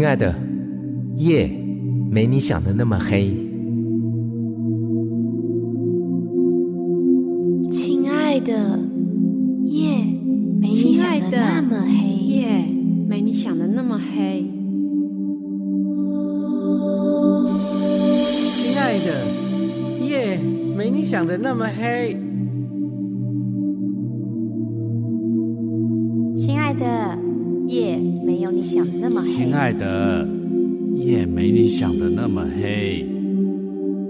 亲爱的，夜没你想的那么黑。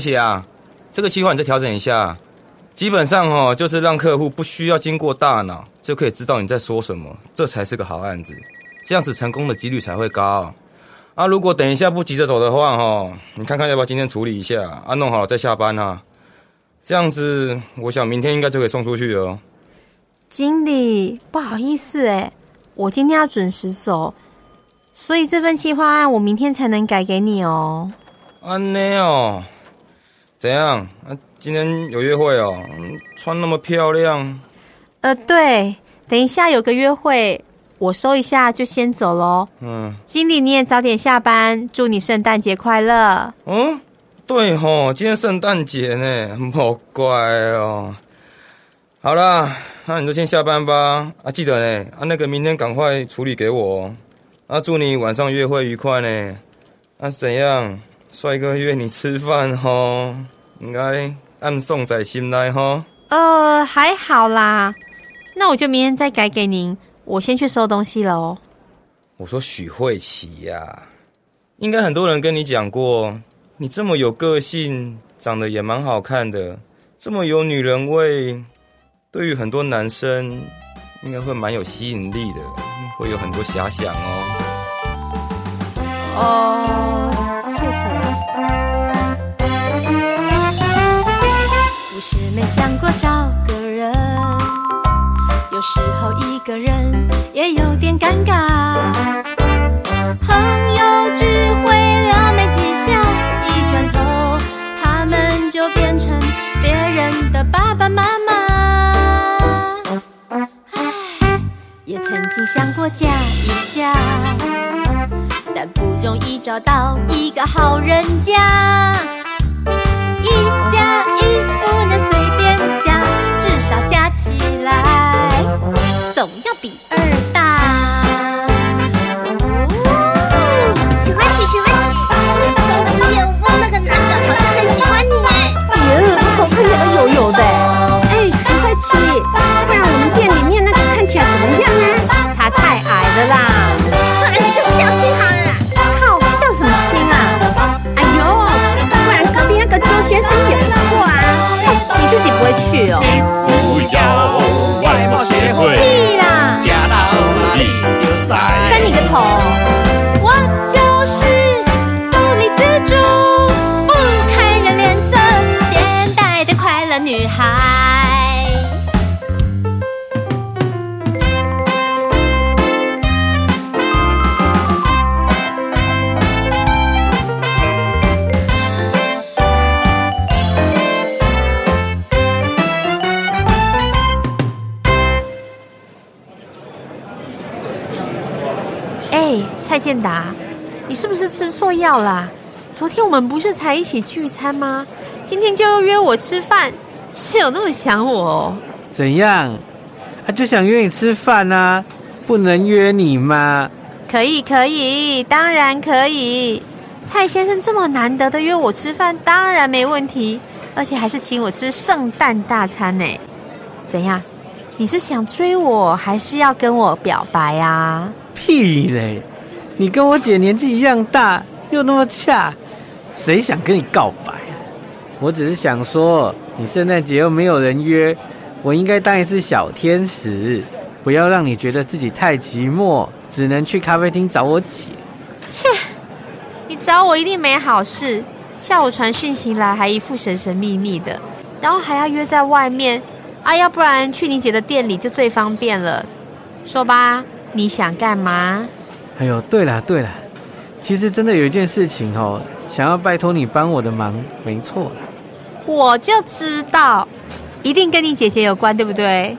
慧琪啊，这个计划你再调整一下。基本上哦，就是让客户不需要经过大脑就可以知道你在说什么，这才是个好案子。这样子成功的几率才会高。啊，如果等一下不急着走的话哈，你看看要不要今天处理一下啊？弄好了再下班哈。这样子，我想明天应该就可以送出去了。经理，不好意思哎，我今天要准时走，所以这份计划案我明天才能改给你哦。安内哦。怎样？啊，今天有约会哦，穿那么漂亮。呃，对，等一下有个约会，我收一下就先走喽。嗯，经理你也早点下班，祝你圣诞节快乐。嗯，对吼，今天圣诞节呢，好乖哦。好啦，那你就先下班吧。啊，记得呢，啊，那个明天赶快处理给我。啊，祝你晚上约会愉快呢。啊，怎样？帅哥约你吃饭吼，应该暗送在心内吼。呃，还好啦，那我就明天再改给您。我先去收东西了哦。我说许慧琪呀，应该很多人跟你讲过，你这么有个性，长得也蛮好看的，这么有女人味，对于很多男生应该会蛮有吸引力的，会有很多遐想哦。哦。没想过找个人，有时候一个人也有点尴尬。朋友聚会聊没几下，一转头他们就变成别人的爸爸妈妈。唉，也曾经想过嫁一嫁。但不容易找到一个好人家，不能随便加，至少加起来。啦？昨天我们不是才一起聚餐吗？今天就又约我吃饭，是有那么想我哦？怎样？啊，就想约你吃饭啊，不能约你吗？可以，可以，当然可以。蔡先生这么难得的约我吃饭，当然没问题，而且还是请我吃圣诞大餐呢。怎样？你是想追我，还是要跟我表白啊？屁嘞！你跟我姐年纪一样大，又那么恰，谁想跟你告白啊？我只是想说，你圣诞节又没有人约，我应该当一次小天使，不要让你觉得自己太寂寞，只能去咖啡厅找我姐。切，你找我一定没好事。下午传讯息来，还一副神神秘秘的，然后还要约在外面，啊，要不然去你姐的店里就最方便了。说吧，你想干嘛？哎呦，对了对了，其实真的有一件事情哦，想要拜托你帮我的忙，没错。我就知道，一定跟你姐姐有关，对不对？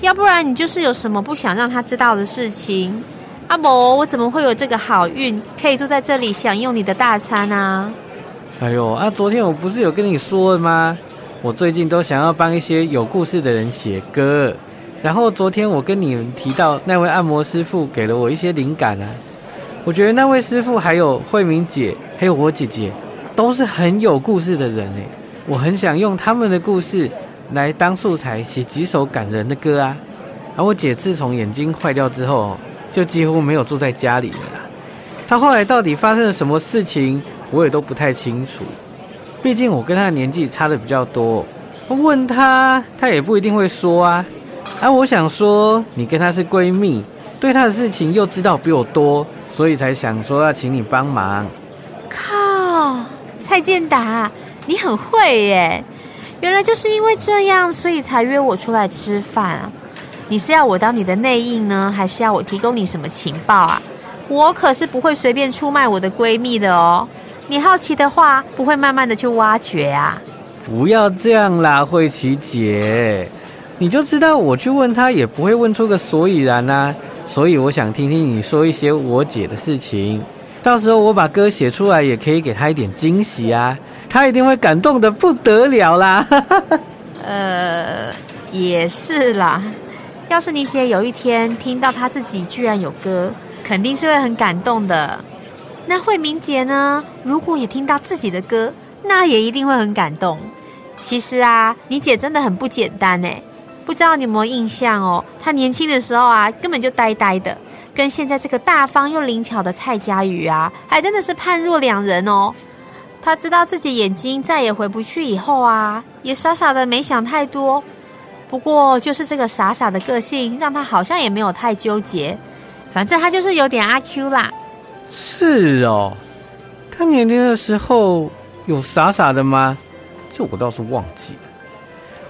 要不然你就是有什么不想让她知道的事情。阿伯，我怎么会有这个好运，可以坐在这里享用你的大餐啊？哎呦，啊，昨天我不是有跟你说了吗？我最近都想要帮一些有故事的人写歌。然后昨天我跟你们提到那位按摩师傅给了我一些灵感啊，我觉得那位师傅还有慧敏姐还有我姐姐都是很有故事的人哎，我很想用他们的故事来当素材写几首感人的歌啊。而我姐自从眼睛坏掉之后，就几乎没有住在家里了啦。她后来到底发生了什么事情，我也都不太清楚。毕竟我跟她的年纪差的比较多，问她她也不一定会说啊。啊，我想说，你跟她是闺蜜，对他的事情又知道比我多，所以才想说要请你帮忙。靠，蔡健达，你很会耶！原来就是因为这样，所以才约我出来吃饭啊。你是要我当你的内应呢，还是要我提供你什么情报啊？我可是不会随便出卖我的闺蜜的哦。你好奇的话，不会慢慢的去挖掘啊。不要这样啦，慧琪姐。你就知道我去问他也不会问出个所以然啊，所以我想听听你说一些我姐的事情，到时候我把歌写出来也可以给她一点惊喜啊，她一定会感动的不得了啦。呃，也是啦，要是你姐有一天听到她自己居然有歌，肯定是会很感动的。那慧明姐呢？如果也听到自己的歌，那也一定会很感动。其实啊，你姐真的很不简单哎。不知道你有没有印象哦？他年轻的时候啊，根本就呆呆的，跟现在这个大方又灵巧的蔡佳瑜啊，还真的是判若两人哦。他知道自己眼睛再也回不去以后啊，也傻傻的没想太多。不过就是这个傻傻的个性，让他好像也没有太纠结。反正他就是有点阿 Q 啦。是哦，他年轻的时候有傻傻的吗？这我倒是忘记了。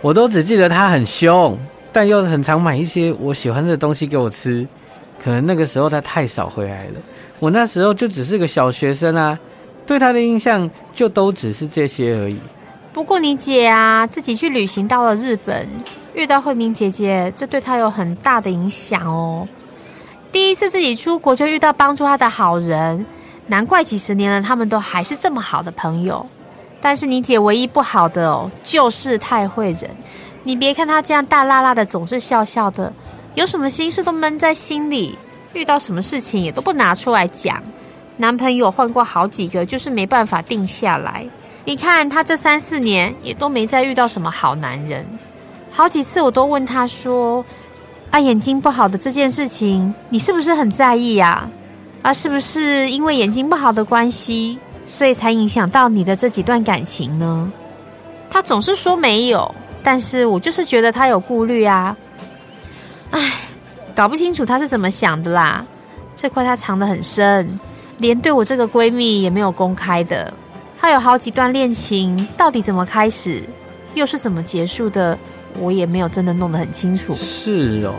我都只记得他很凶，但又很常买一些我喜欢的东西给我吃。可能那个时候他太少回来了，我那时候就只是个小学生啊，对他的印象就都只是这些而已。不过你姐啊，自己去旅行到了日本，遇到慧明姐姐，这对她有很大的影响哦。第一次自己出国就遇到帮助她的好人，难怪几十年了他们都还是这么好的朋友。但是你姐唯一不好的哦，就是太会忍。你别看她这样大辣辣的，总是笑笑的，有什么心事都闷在心里，遇到什么事情也都不拿出来讲。男朋友换过好几个，就是没办法定下来。你看她这三四年也都没再遇到什么好男人。好几次我都问她说：“啊，眼睛不好的这件事情，你是不是很在意呀？啊，是不是因为眼睛不好的关系？”所以才影响到你的这几段感情呢？他总是说没有，但是我就是觉得他有顾虑啊。唉，搞不清楚他是怎么想的啦。这块他藏得很深，连对我这个闺蜜也没有公开的。他有好几段恋情，到底怎么开始，又是怎么结束的，我也没有真的弄得很清楚。是哦。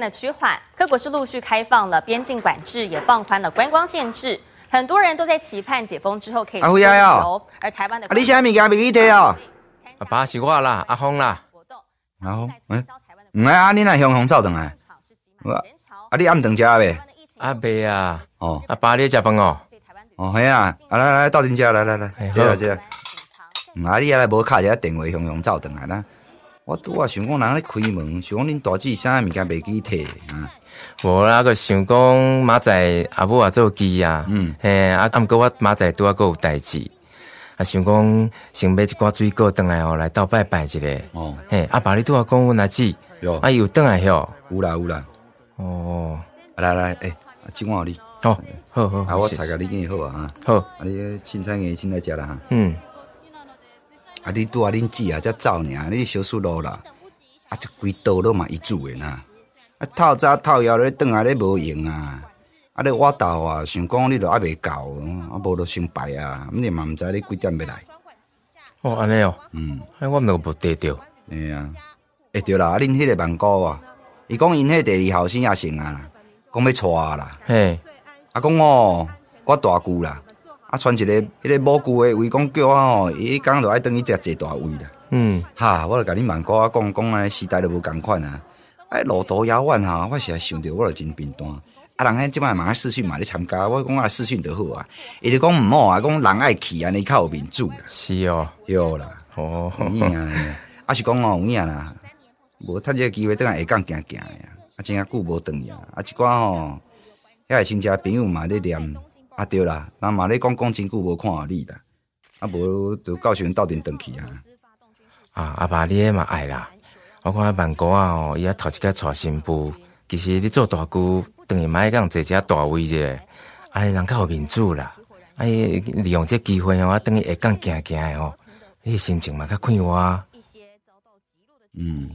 的趋缓，各国是陆续开放了边境管制，也放宽了观光限制，很多人都在期盼解封之后可以自由。而台湾的，你啥物件未记得哦？阿爸是我啦，阿峰啦。阿峰，嗯，唔系啊，你那香红走等来。啊，你暗顿食未？阿伯啊，哦，阿爸你食饭哦。哦，系啊，啊来来到恁家来来来，这啊这。啊，你啊来无敲一下电话，雄雄走转来啦。我拄啊想讲人咧开门，想讲恁大姐啥物件袂记摕啊。无啦，个想讲明仔阿母啊做鸡啊，嗯，嘿，啊，毋过我明仔拄啊个有代志，啊，想讲想买一寡水果倒来哦，来倒拜拜一下。哦，嘿，阿爸你拄啊讲阮阿姊，有，啊有倒来哟，有啦有啦。哦，来来，诶，即碗你。好，好好，啊，我菜甲你建好啊，好，啊，你凊彩个先来食啦哈。嗯。啊！你拄啊，恁姊啊，才走尔，你小输路啦。啊，就规道路嘛，伊煮诶呐。啊，透早透夜咧，转来咧无用啊。啊，咧我到啊，想讲你都还袂到，啊，无就先排啊。你嘛毋知你几点要来。哦，安尼哦。嗯。哎，我都无得着。哎呀，会着啦。恁迄个万哥啊，伊讲因迄第二后生也成啊，讲要娶啦。嘿。啊，讲哦，我大舅啦。啊，传一个迄个母舅的话讲叫我吼，伊讲着爱等于食坐大位啦。嗯，哈，我著甲你万哥啊讲讲安尼时代都无共款啊。哎，路途遥远哈，我实在想着我着真平淡。啊，人迄即摆嘛视讯嘛咧参加，我讲啊视讯就好啊。伊就讲毋好啊，讲人爱去安尼较有面子啦。是哦，有啦。哦，有影。啊是讲哦有影啦，无趁即个机会等下下港行行呀。啊，真啊久无转呀。啊，一寡吼，遐个亲戚朋友嘛咧念。啊对啦，那嘛咧讲讲真久无看你啦，啊无就到时阵斗阵转去啊。啊阿爸你嘛爱啦，我看万哥啊哦，伊啊头一个娶新妇，其实你做大姑等于买讲坐只大位者，啊人较有面子啦，啊伊利用这机会哦，等于下讲行行的哦，你心情嘛较快活啊。嗯，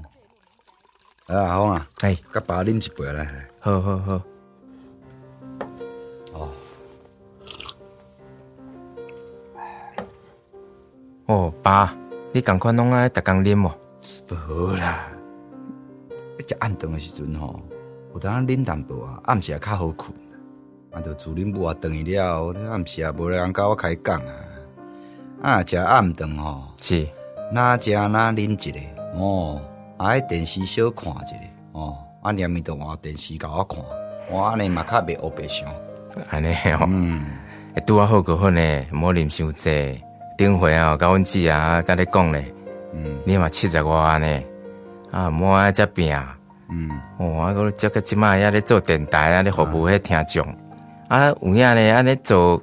啊好啊，哎，甲爸啉一杯来，好好好。哦，爸，你共款拢爱逐工啉哦？不好啦，食暗顿的时阵吼，有当啉淡薄啊，暗时也较好困。啊，着自恁母啊顿去了，暗时也无人甲我开讲啊。啊，食暗顿吼，是，哪食哪啉一个哦，啊，喺电视小看一个哦，啊，连面都换电视甲我看，我安尼嘛较袂黑白相。安尼哦，嗯，拄啊好过好呢，莫啉伤济。顶回啊，甲阮姊啊，甲你讲咧，嗯，你嘛七十外呢，啊，莫爱遮病，嗯，哦，啊，个接个即摆也咧做电台啊，咧服务迄听众，啊，有影咧安尼做，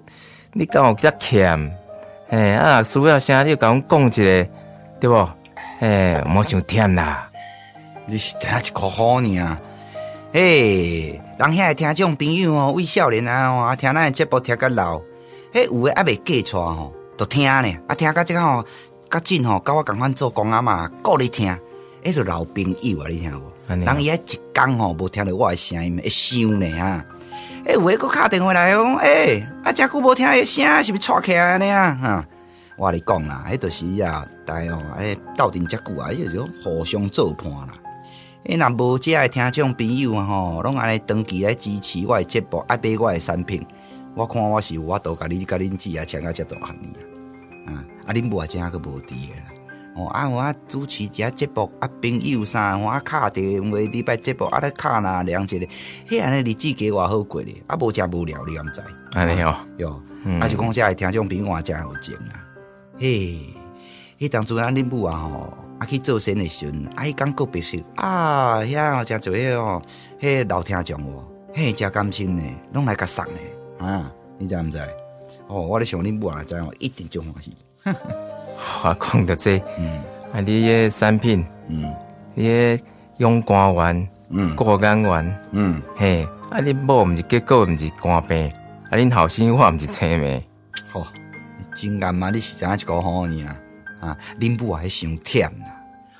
你敢有遮欠，嘿，啊，需要啥你就甲阮讲一个，对无？嘿，莫想忝啦，你是真一个好呢啊，嘿，人遐听众朋友哦，为少年啊，啊，听咱节目听甲老，嘿，有诶还未嫁出吼。都听呢，啊听到这个吼，较真吼，甲我共款做工啊嘛，鼓励听，迄个老朋友啊，你听无？人伊迄一工吼，无听到我的声音，会想呢啊。诶，有诶，佫敲电话来讲，诶，啊，遮久无听伊声，是毋是错起来安尼啊？哈，我你讲啦，迄著是啊，大哦，诶，斗阵遮久啊，迄就互相做伴啦。诶，若无遮诶听众朋友吼，拢安尼长期来支持我诶节目，爱买我诶产品，我看我是有法度甲你甲恁姊啊，请到遮大汉！啊，恁母啊，真个无伫诶啦。哦，啊，我主持一下节目，啊，朋友啥，我敲电话礼拜节目，啊，咧敲那两一个，迄安尼日子过偌好过咧，啊，无真无聊，你敢知？安尼哦，哟，啊，就讲遮会听种朋友真好情啊。嘿，迄当初咱恁母啊吼，啊去做生诶时阵，啊，伊讲个别说啊，遐诚做迄哦，迄老听众哦，嘿，诚甘心呢，拢来甲送呢，啊，你知毋知？哦，我咧想恁母啊，知哦，一定就欢喜。我讲的这，嗯，啊，你个产品，嗯，你个用肝丸，嗯，过肝丸，嗯，嘿，啊，你某毋是结果毋是肝病，啊，恁后生我毋是青眉，吼，真啱嘛，你是怎一个好呢啊？啊，恁母啊，迄伤忝啦，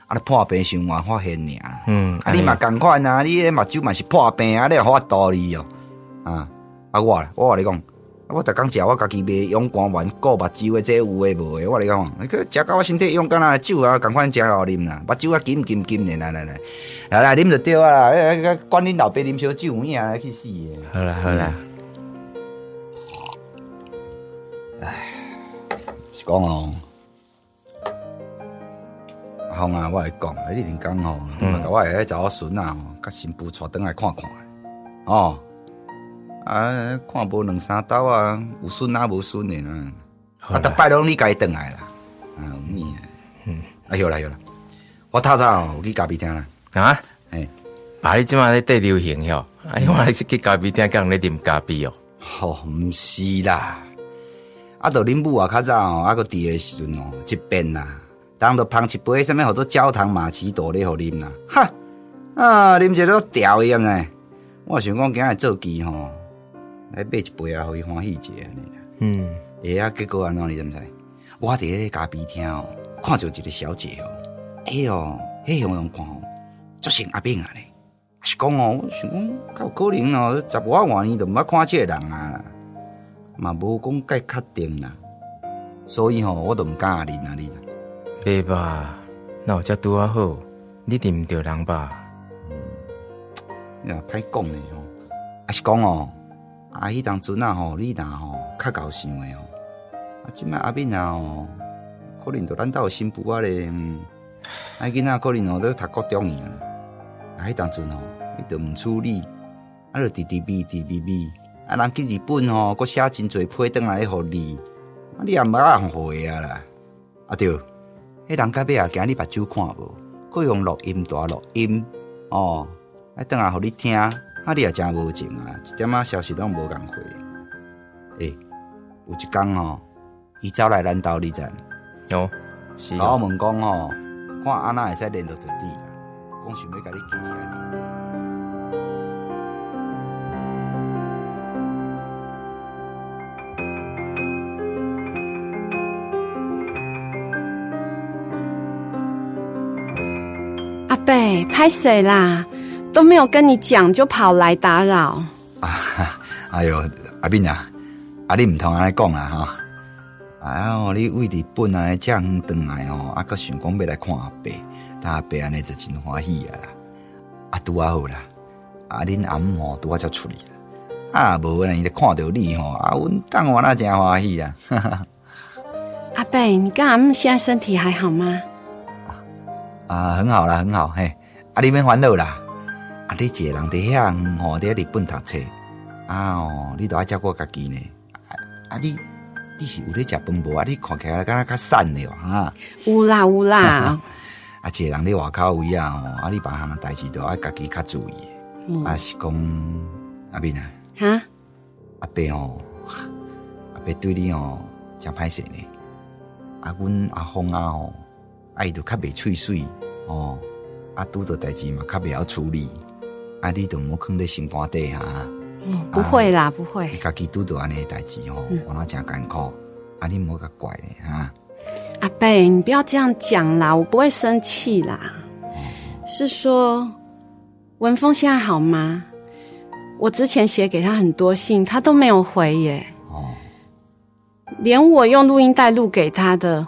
啊，你破病伤晚发现尔，嗯，啊，你嘛共款啊，你目睭嘛是破病啊，你好道理哦，啊，啊，我，我话你讲。我逐工食我家己卖用肝丸顾目睭诶，这有诶无诶？我嚟讲，你去食到我身体用干那酒啊，共款食互啉啦，目睭啊金金金诶，来来来，来来啉就对啊啦！管恁老爸啉烧酒，影来去死诶！好啦好啦，唉，是讲哦，好啊，我来讲，你连讲吼，我下迄查某孙啊，甲新妇带倒来看看，哦。啊，看无两三刀啊，有孙啊无孙的呢。啊，逐摆拢你家己转来啦。啊，有咩？嗯，啊，有啦有啦。我透早有去咖啡厅啦。啊？哎，爸，你即马咧缀流行哟？哎，我来是去咖啡厅，甲人咧啉咖啡哦。吼，毋是啦。啊，着恁母啊，较早哦，啊，个伫诶时阵哦，一边啦，人着捧一杯什物好多焦糖玛奇朵咧互啉啦。哈，啊，啉一个调样呢。我想讲今日做机吼，来买一杯啊，互伊欢喜者安尼。嗯，哎啊，结果安怎你知毋知？我伫咧咖啡厅哦，看着一个小姐哦，哎哟，迄样样看哦，足像阿炳啊咧。是讲哦，我想讲，较有可能哦，十外外年都毋捌看即个人啊，嘛无讲介确定啦。所以吼，我都毋敢啉啊，你。袂吧？那有遮拄啊好，你啉毋着人吧？嗯呀，歹讲诶吼，还是讲哦，啊，迄当阵啊吼，你若吼较够想诶吼，啊，即摆阿敏啊吼，可能着咱兜新妇啊咧，啊，囡仔可能吼都读高中啊，啊，迄当阵吼，伊着毋处理，啊，着滴滴咪滴滴咪，啊，人去日本吼，搁写真侪批转来互你，啊，你也毋捌回啊啦，啊对，迄人隔壁啊，惊你目睭看无，搁用录音带录音，哦。啊，等下互你听，啊，你也真无情啊，一点仔消息拢无共回。诶，有一工吼，伊走来咱兜里站，哦，甲我问讲吼，看安那会使联络着你，讲想要甲你记起来。阿伯，拍谁啦？都没有跟你讲，就跑来打扰。啊，哎呦，阿斌啊，阿你唔同安尼讲啦哈。哎呦，你为日本安尼这样回来哦，啊，个想讲要来看阿伯，但阿伯安尼就真欢喜啊啦。啊，拄啊好啦，啊，恁阿姆拄啊才出来啊，无安尼就看到你吼，啊，阮当我那真欢喜啊。阿伯，你跟阿姆现在身体还好吗？啊，很好啦，很好嘿。啊，你免烦恼啦。啊！你一个人伫遐吼，伫日本读册啊！哦，你都爱照顾家己呢。啊！你你是有咧食饭无啊？你看起来敢若较瘦了哈？有啦有啦。啊！一个人伫外口位啊！吼，啊！你别项代志都爱家己较注意。啊！是讲阿斌啊？哈？阿伯哦，阿伯对你哦，诚歹势呢。啊！阮阿峰啊吼，啊伊都较袂喙水哦。啊！拄着代志嘛，较袂晓处理。啊！你都莫放在心肝底啊。嗯，不会啦，不会。你家己拄到安尼代志吼，我那真艰苦。啊，你莫个怪咧哈。阿贝，你不要这样讲啦，我不会生气啦。是说文峰现在好吗？我之前写给他很多信，他都没有回耶。哦。连我用录音带录给他的，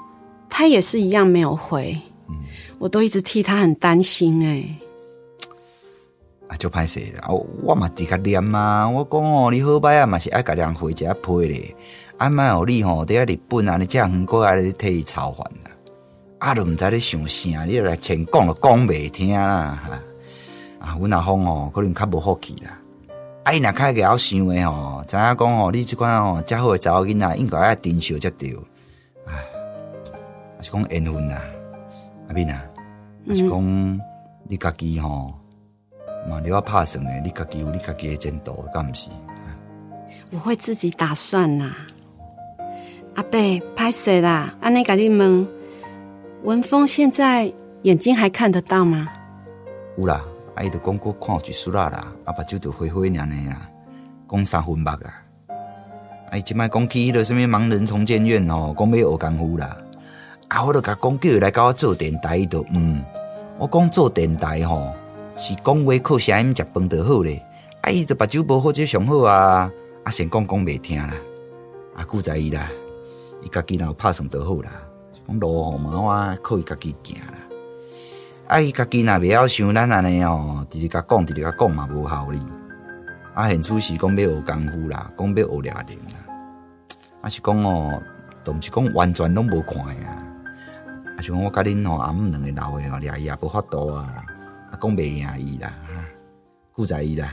他也是一样没有回。嗯。我都一直替他很担心哎。啊就歹势啦！我嘛伫较念嘛，我讲哦，你好歹啊嘛是爱甲人回一下批咧，啊莫互你吼伫遐日本啊，你这样过来咧替伊操烦啦，啊都毋知咧想啥，你来前讲都讲袂听啦，啊，阮阿峰哦，可能较无福气啦，啊伊若较会晓想诶吼，知影讲吼，你即款吼，遮好诶查某囡仔应该爱珍惜才对，唉，是讲缘分啦，阿斌啊，是讲你家己吼。嘛，你要拍算诶，你家己有你家己诶前途，敢毋是？我会自己打算啦。阿伯，拍谁啦？安尼甲你问，文峰现在眼睛还看得到吗？有啦，阿伊都讲过看几束啦啦，阿爸就都灰灰娘娘啦，讲三分目啦。阿伊即摆讲起迄个什物盲人重建院哦，讲要学功夫啦。啊，我都甲讲叫伊来甲我做电台，伊都嗯，我讲做电台吼。是讲话靠声音食饭就好咧，啊伊就目睭无好就上好啊，啊先讲讲袂听啦，啊顾在伊啦，伊家己若有拍算就好啦，是讲路吼嘛我靠伊家己行啦，啊伊家己若袂晓想咱安尼哦，直直甲讲直直甲讲嘛无效哩，啊现主是讲要学功夫啦，讲要学掠人啦，啊是讲哦，都毋是讲完全拢无看啊，啊像我甲恁吼阿姆两个老诶哦，掠伊也无法度啊。讲袂赢伊啦，顾在伊啦。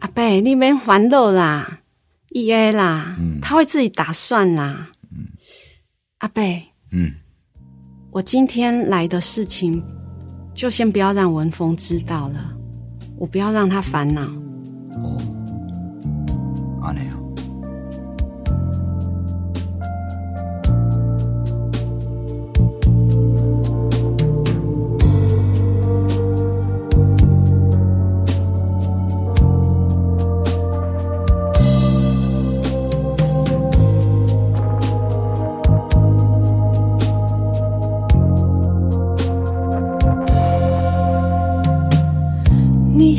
阿伯，你免烦恼啦，E A 啦，他会自己打算啦。阿伯，嗯，我今天来的事情，就先不要让文峰知道了，我不要让他烦恼。哦，阿内啊。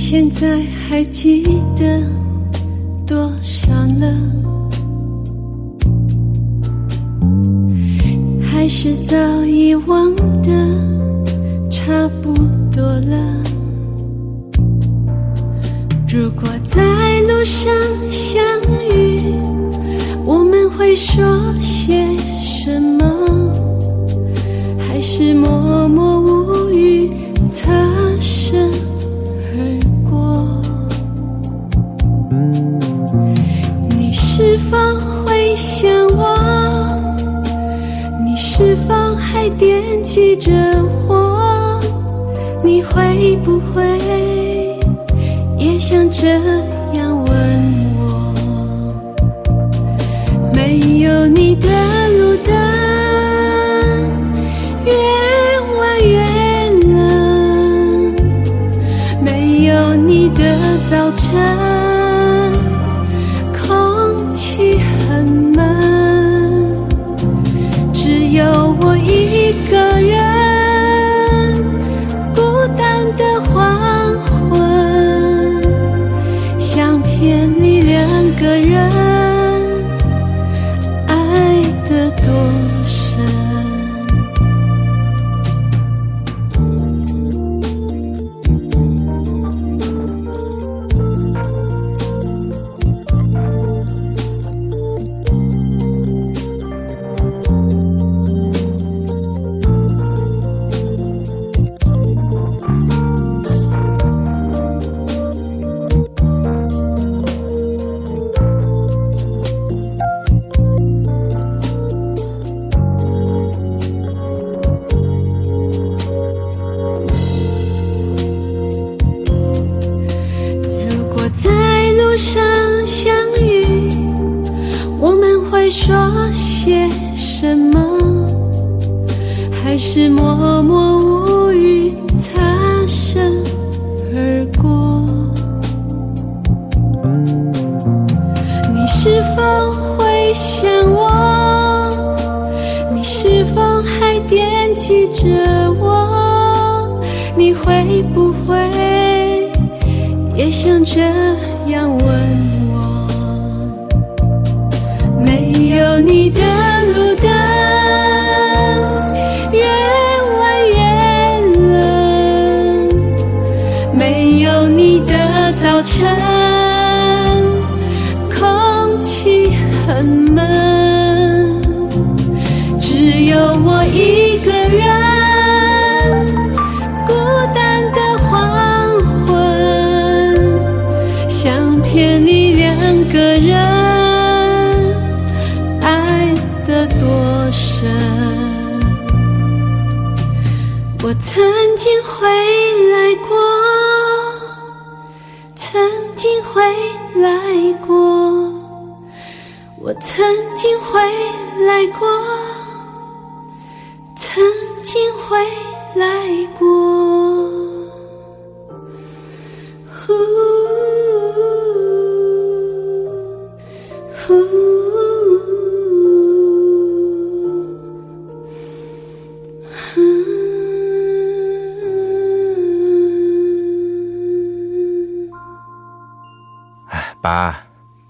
现在还记得多少了？还是早已忘得差不多了？如果在路上相遇，我们会说些什么？还是默默无方会想我？你是否还惦记着我？你会不会也想这样问我？没有你的路灯越弯越冷，没有你的早晨。是梦 and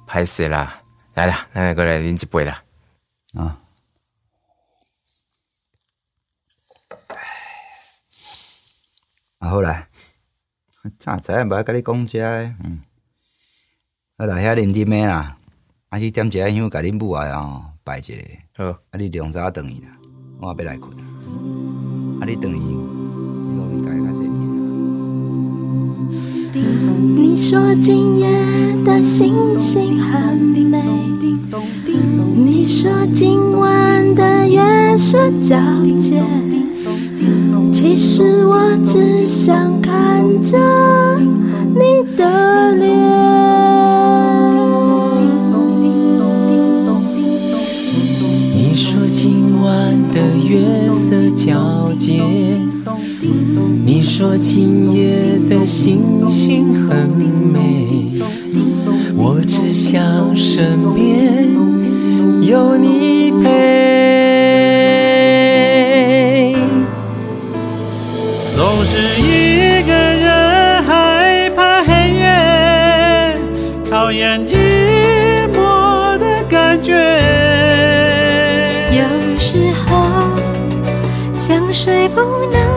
开始啦，来了，来过来饮一杯啦。啊，啊好啦，早知无甲你讲遮诶，嗯，好啦，遐啉啉诶啦，啊去点一下香，甲恁母啊哦拜一下。好，啊你两早等伊啦，我要来困。啊你等伊，你说今夜的星星很美，你说今晚的月色皎洁，其实我只想看着你的脸。你说今晚的月色皎洁，你说今夜的星星很美，我只想身边有你陪。总是一个人害怕黑夜，讨厌寂寞的感觉。有时候想睡不能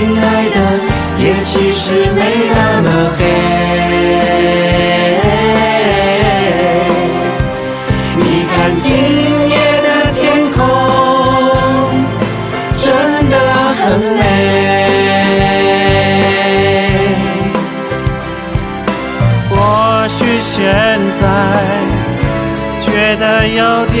亲爱的，夜其实没那么黑。你看今夜的天空，真的很美。或许现在觉得有点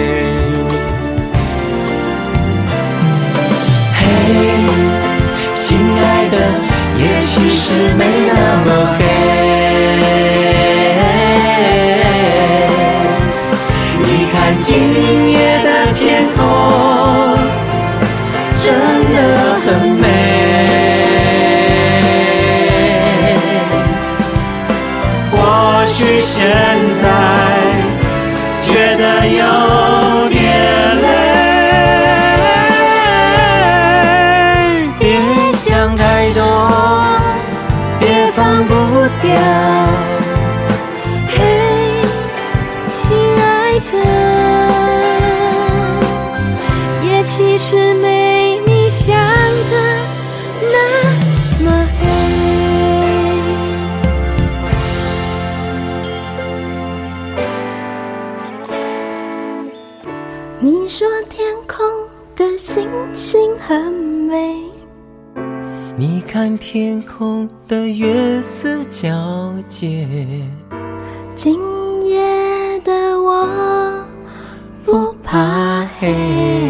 亲爱的，夜其实没那么黑。你看今夜的天空，真的其实没你想的那么黑。你说天空的星星很美。你看天空的月色皎洁，今夜的我不怕黑。